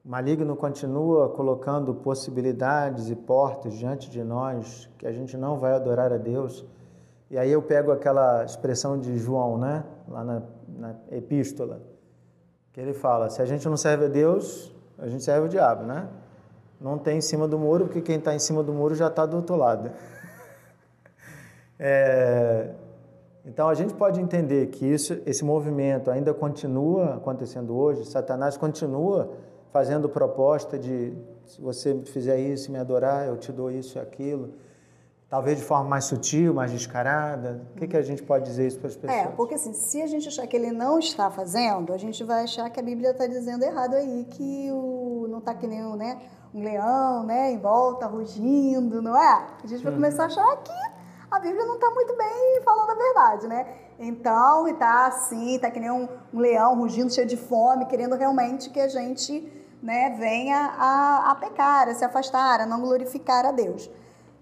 maligno continua colocando possibilidades e portas diante de nós que a gente não vai adorar a Deus. E aí eu pego aquela expressão de João, né? Lá na, na epístola, que ele fala: se a gente não serve a Deus, a gente serve o diabo, né? Não tem em cima do muro, porque quem está em cima do muro já está do outro lado. É, então a gente pode entender que isso, esse movimento ainda continua acontecendo hoje. Satanás continua fazendo proposta de se você fizer isso, me adorar, eu te dou isso e aquilo. Talvez de forma mais sutil, mais descarada. O que, que a gente pode dizer isso para as pessoas? É, porque assim, se a gente achar que ele não está fazendo, a gente vai achar que a Bíblia está dizendo errado aí, que o, não está que nem um, né, um leão, né, em volta, rugindo, não é? A gente vai começar a achar que a Bíblia não está muito bem falando a verdade, né? Então, está assim, está que nem um, um leão rugindo, cheio de fome, querendo realmente que a gente né, venha a, a pecar, a se afastar, a não glorificar a Deus,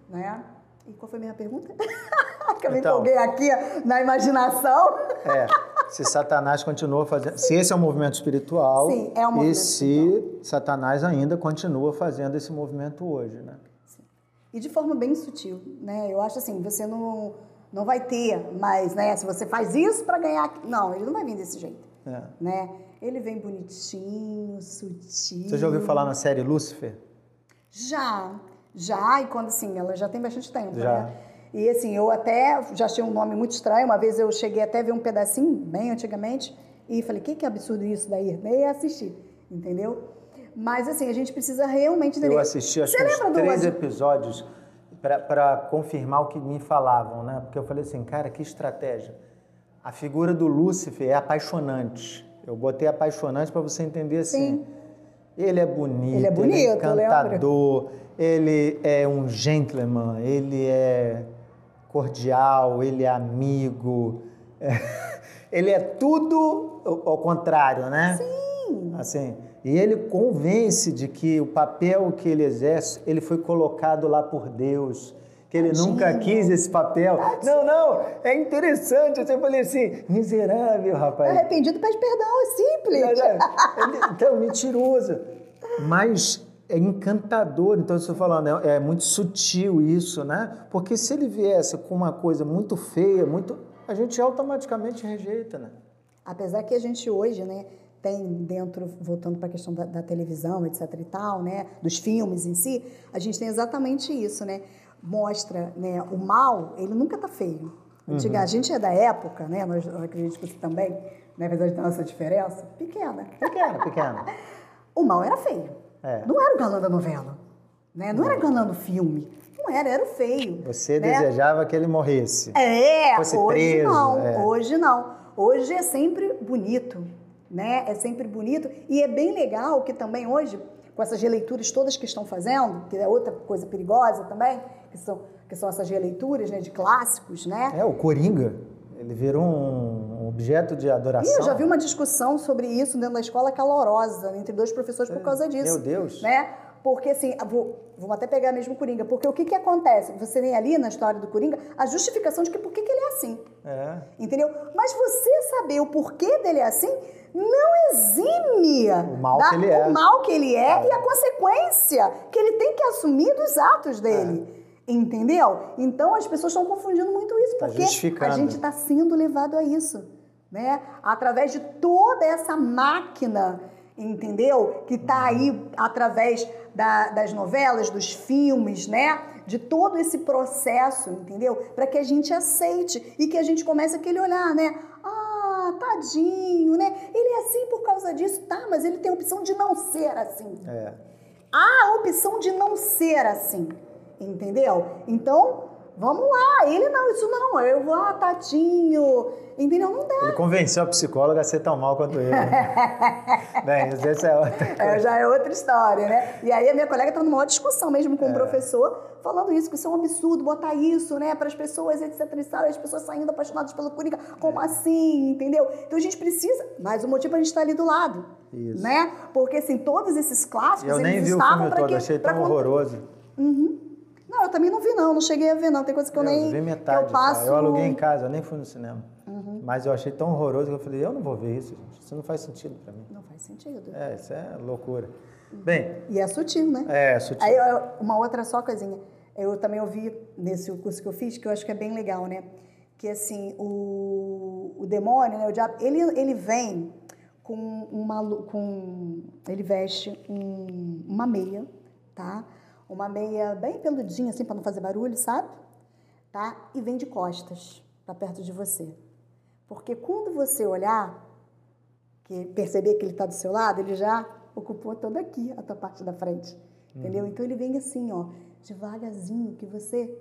né? E qual foi a minha pergunta? que eu me Então. empolguei aqui na imaginação. É, se Satanás continua fazendo. Se esse é um movimento espiritual. Sim, é um E movimento se Satanás ainda continua fazendo esse movimento hoje, né? E de forma bem sutil, né? Eu acho assim, você não, não vai ter mais, né? Se você faz isso para ganhar... Não, ele não vai vir desse jeito, É. né? Ele vem bonitinho, sutil. Você já ouviu falar na série Lúcifer? Já, já, e quando assim, ela já tem bastante tempo, Já. né? E assim, eu até já achei um nome muito estranho. Uma vez eu cheguei até a ver um pedacinho, bem antigamente, e falei, que, que absurdo isso daí? Daí assisti, entendeu? Mas assim, a gente precisa realmente entender. Eu assisti acho Você lembra do três Ozi- episódios para confirmar o que me falavam, né? Porque eu falei assim, cara, que estratégia. A figura do Lúcifer é apaixonante. Eu botei apaixonante para você entender assim. Sim. Ele é bonito, Ele é bonito, eu lembro. encantador, ele é um gentleman, ele é cordial, ele é amigo, ele é tudo ao ao contrário, né? Sim. Assim, e ele convence de que o papel que ele exerce, ele foi colocado lá por Deus, que ele nunca quis esse papel. Não, não, é interessante. Eu falei assim, miserável, rapaz. Arrependido pede perdão, é simples. Ele- Então, mentiroso. Mas é encantador. Então, estou falando, é, é muito sutil isso, né? Porque se ele viesse com uma coisa muito feia, muito. A gente automaticamente rejeita, né? Apesar que a gente hoje, né, tem dentro, voltando para a questão da, da televisão, etc e tal, né, dos filmes em si, a gente tem exatamente isso, né? Mostra, né, o mal, ele nunca tá feio. Antiga, A gente é da época, né, nós eu acredito que você também, na verdade, tem essa diferença pequena. Pequeno, pequeno. O mal era feio. É. Não era o galã da novela, né? Não era o galã do filme. Não era, era o feio. Você né? desejava que ele morresse. É, fosse hoje preso, não, é. hoje não. Hoje é sempre bonito, né? É sempre bonito e é bem legal que também hoje, com essas releituras todas que estão fazendo, que é outra coisa perigosa também, que são, que são essas releituras né, de clássicos, né? É, o Coringa, ele virou um objeto de adoração. E eu já vi uma discussão sobre isso dentro da escola calorosa entre dois professores por causa disso. Meu Deus. Né? Porque assim, vou, vou até pegar mesmo o Coringa, porque o que que acontece? Você tem ali na história do Coringa a justificação de que por que, que ele é assim. É. Entendeu? Mas você saber o porquê dele é assim não exime O mal que ele é. o mal que ele é, e a consequência que ele tem que assumir dos atos dele. Entendeu? Então as pessoas estão confundindo muito isso, Tá porque a gente está sendo levado a isso, né? Através de toda essa máquina, entendeu? Que está aí através da- das novelas, dos filmes, né? De todo esse processo, entendeu? Para que a gente aceite e que a gente comece aquele olhar, né? Ah, tadinho, né? Ele é assim por causa disso, tá? Mas ele tem a opção de não ser assim É. há a opção de não ser assim, entendeu? Então, vamos lá, ele não, isso não, eu vou, ah, tadinho, entendeu? Não dá. Ele convenceu a psicóloga a ser tão mal quanto ele. Bem, isso essa é outra É, já é outra história, né? E aí a minha colega está numa maior discussão mesmo com o professor, falando isso, que isso é um absurdo, botar isso, né, para as pessoas, etc e tal, as pessoas saindo apaixonadas pelo Coringa, como assim, entendeu? Então a gente precisa, mas o motivo é a gente estar ali do lado, Isso. né? Porque assim, todos esses clássicos, Eu nem eles vi o estavam filme para todo, quê? achei tão horroroso. Não, eu também não vi, não. Não cheguei a ver, não. Tem coisa que eu, nem. vi metade. eu passo. Uhum. Eu aluguei em casa, eu nem fui no cinema. Mas eu achei tão horroroso que eu falei, eu não vou ver isso, gente. Isso não faz sentido pra mim. Não faz sentido. É, isso é loucura. Bem, E é sutil, né? é, sutil. Aí, eu- uma outra só coisinha. Eu também ouvi nesse curso que eu fiz, que eu acho que é bem legal, né? Que, assim, o, o demônio, né? O diabo, ele, ele vem com uma... Com, ele veste um- uma meia, tá? Uma meia bem peludinha, assim, para não fazer barulho, sabe? Tá? E vem de costas para perto de você. Porque quando você olhar, que perceber que ele está do seu lado, ele já ocupou toda aqui a tua parte da frente. Entendeu? Então ele vem assim, ó, devagarzinho, que você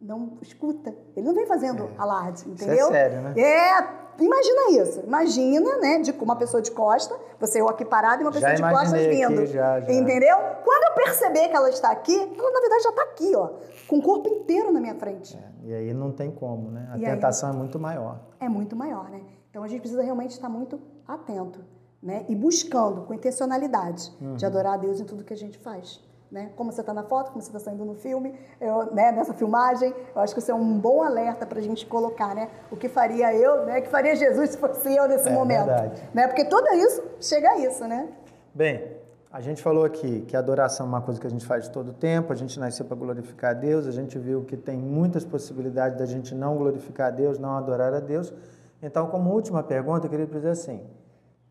não escuta. Ele não vem fazendo alarde, Isso é entendeu? sério, né? É, imagina isso. Imagina, né, de uma pessoa de costa, você eu aqui parado e uma Já pessoa de costas imaginei aqui, vindo. já, já. Entendeu? Quando eu perceber que ela está aqui, ela na verdade já está aqui, ó, com o corpo inteiro na minha frente. É, E aí não tem como, né? A E aí? tentação é muito maior. é muito maior, né? Então a gente precisa realmente estar muito atento, né? E buscando com intencionalidade Uhum. de adorar a Deus em tudo que a gente faz, né? Como você está na foto, como você está saindo no filme, eu, né? Nessa filmagem, eu acho que isso é um bom alerta para a gente colocar, né? O que faria eu, né? O que faria Jesus se fosse eu nesse É, momento, verdade. né? Porque tudo isso chega a isso, né? Bem, a gente falou aqui que a adoração é uma coisa que a gente faz todo o tempo, a gente nasceu para glorificar a Deus, a gente viu que tem muitas possibilidades da gente não glorificar a Deus, não adorar a Deus. Então, como última pergunta, eu queria dizer assim: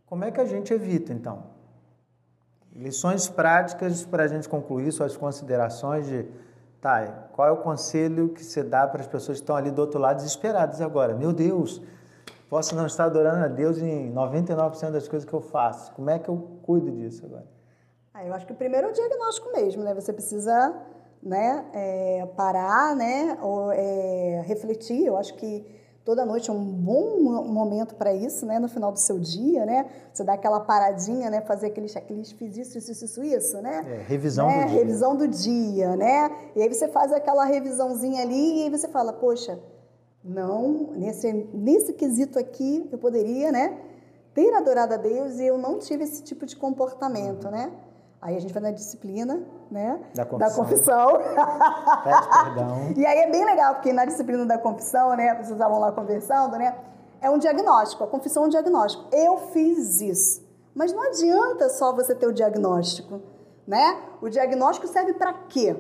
como é que a gente evita, então? Lições práticas para a gente concluir suas considerações de, tá, qual é o conselho que você dá para as pessoas que estão ali do outro lado desesperadas agora? Meu Deus, posso não estar adorando a Deus em 99% das coisas que eu faço. Como é que eu cuido disso agora? Ah, eu acho que o primeiro é o diagnóstico mesmo, né? Você precisa né, é, parar, né? Ou, é, refletir. Eu acho que toda noite é um bom mo- momento para isso, né? No final do seu dia, né? Você dá aquela paradinha, né? Fazer aquele checklist, fiz isso, isso, isso, isso, isso, né? É, revisão Né? do dia. Revisão do dia, né? E aí você faz aquela revisãozinha ali e aí você fala, poxa, não, nesse, nesse quesito aqui eu poderia, né? Ter adorado a Deus e eu não tive esse tipo de comportamento, né? Aí a gente vai na disciplina, né? Da Da confissão. confissão. Pede perdão. E aí é bem legal, porque na disciplina da confissão, né? Vocês estavam lá conversando, né? É um diagnóstico, a confissão é um diagnóstico. Eu fiz isso. Mas não adianta só você ter o diagnóstico, né? O diagnóstico serve para quê?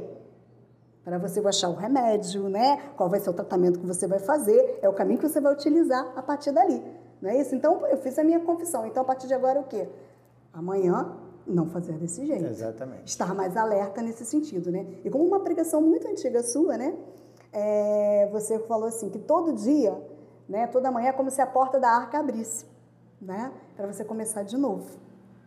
Para você achar o remédio, né? Qual vai ser o tratamento que você vai fazer, é o caminho que você vai utilizar a partir dali. Não é isso? Então, eu fiz a minha confissão. Então, a partir de agora, o quê? Amanhã, não fazer desse jeito Exatamente. estar mais alerta nesse sentido, né? E como uma pregação muito antiga sua, né? É, você falou assim que todo dia, né? Toda manhã é como se a porta da arca abrisse, né? Para você começar de novo,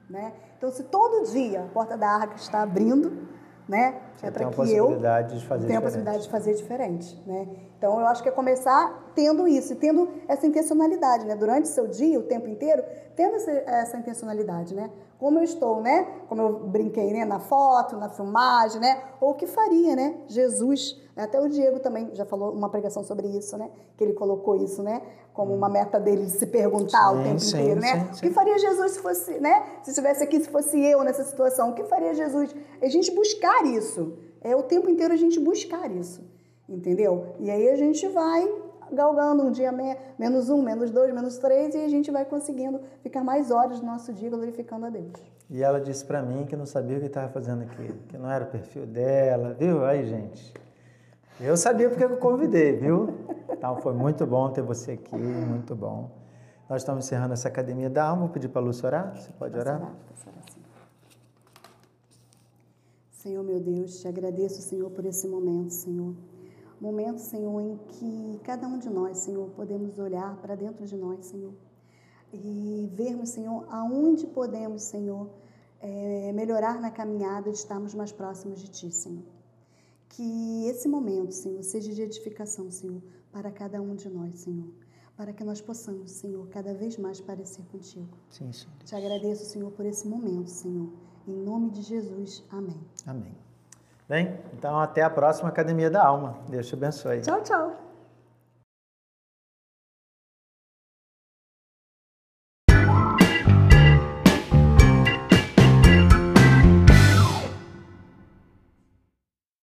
né? Então, se todo dia a porta da arca está abrindo, né? Você é para que eu possibilidade de fazer tenha a possibilidade de fazer diferente, né? Então, eu acho que é começar tendo isso, e tendo essa intencionalidade, né? Durante o seu dia, o tempo inteiro, tendo essa, essa intencionalidade, né? como eu estou, né? Como eu brinquei, né? Na foto, na filmagem, né? Ou o que faria, né? Jesus, até o Diego também já falou uma pregação sobre isso, né? Que ele colocou isso, né? Como uma meta dele de se perguntar sim, o tempo sim, inteiro, né? Sim, o que faria Jesus se fosse, né? Se estivesse aqui, se fosse eu nessa situação, o que faria Jesus? A gente buscar isso. É o tempo inteiro a gente buscar isso, entendeu? E aí a gente vai galgando um dia me, menos um, menos dois, menos três, e a gente vai conseguindo ficar mais horas no nosso dia glorificando a Deus. E ela disse para mim que não sabia o que estava fazendo aqui, que não era o perfil dela, viu? Aí, gente. Eu sabia porque eu convidei, viu? Então foi muito bom ter você aqui, muito bom. Nós estamos encerrando essa Academia da Alma. Vou pedir para a Lúcia orar. Você pode orar? orar, orar Senhor meu Deus, te agradeço, Senhor, por esse momento, Senhor momento, Senhor, em que cada um de nós, Senhor, podemos olhar para dentro de nós, Senhor, e vermos, Senhor, aonde podemos, Senhor, é, melhorar na caminhada de estarmos mais próximos de Ti, Senhor. Que esse momento, Senhor, seja de edificação, Senhor, para cada um de nós, Senhor. Para que nós possamos, Senhor, cada vez mais parecer contigo. Sim, Senhor. Te agradeço, Senhor, por esse momento, Senhor. Em nome de Jesus. Amém. Amém. Bem, então até a próxima Academia da Alma. Deus te abençoe. Tchau, tchau.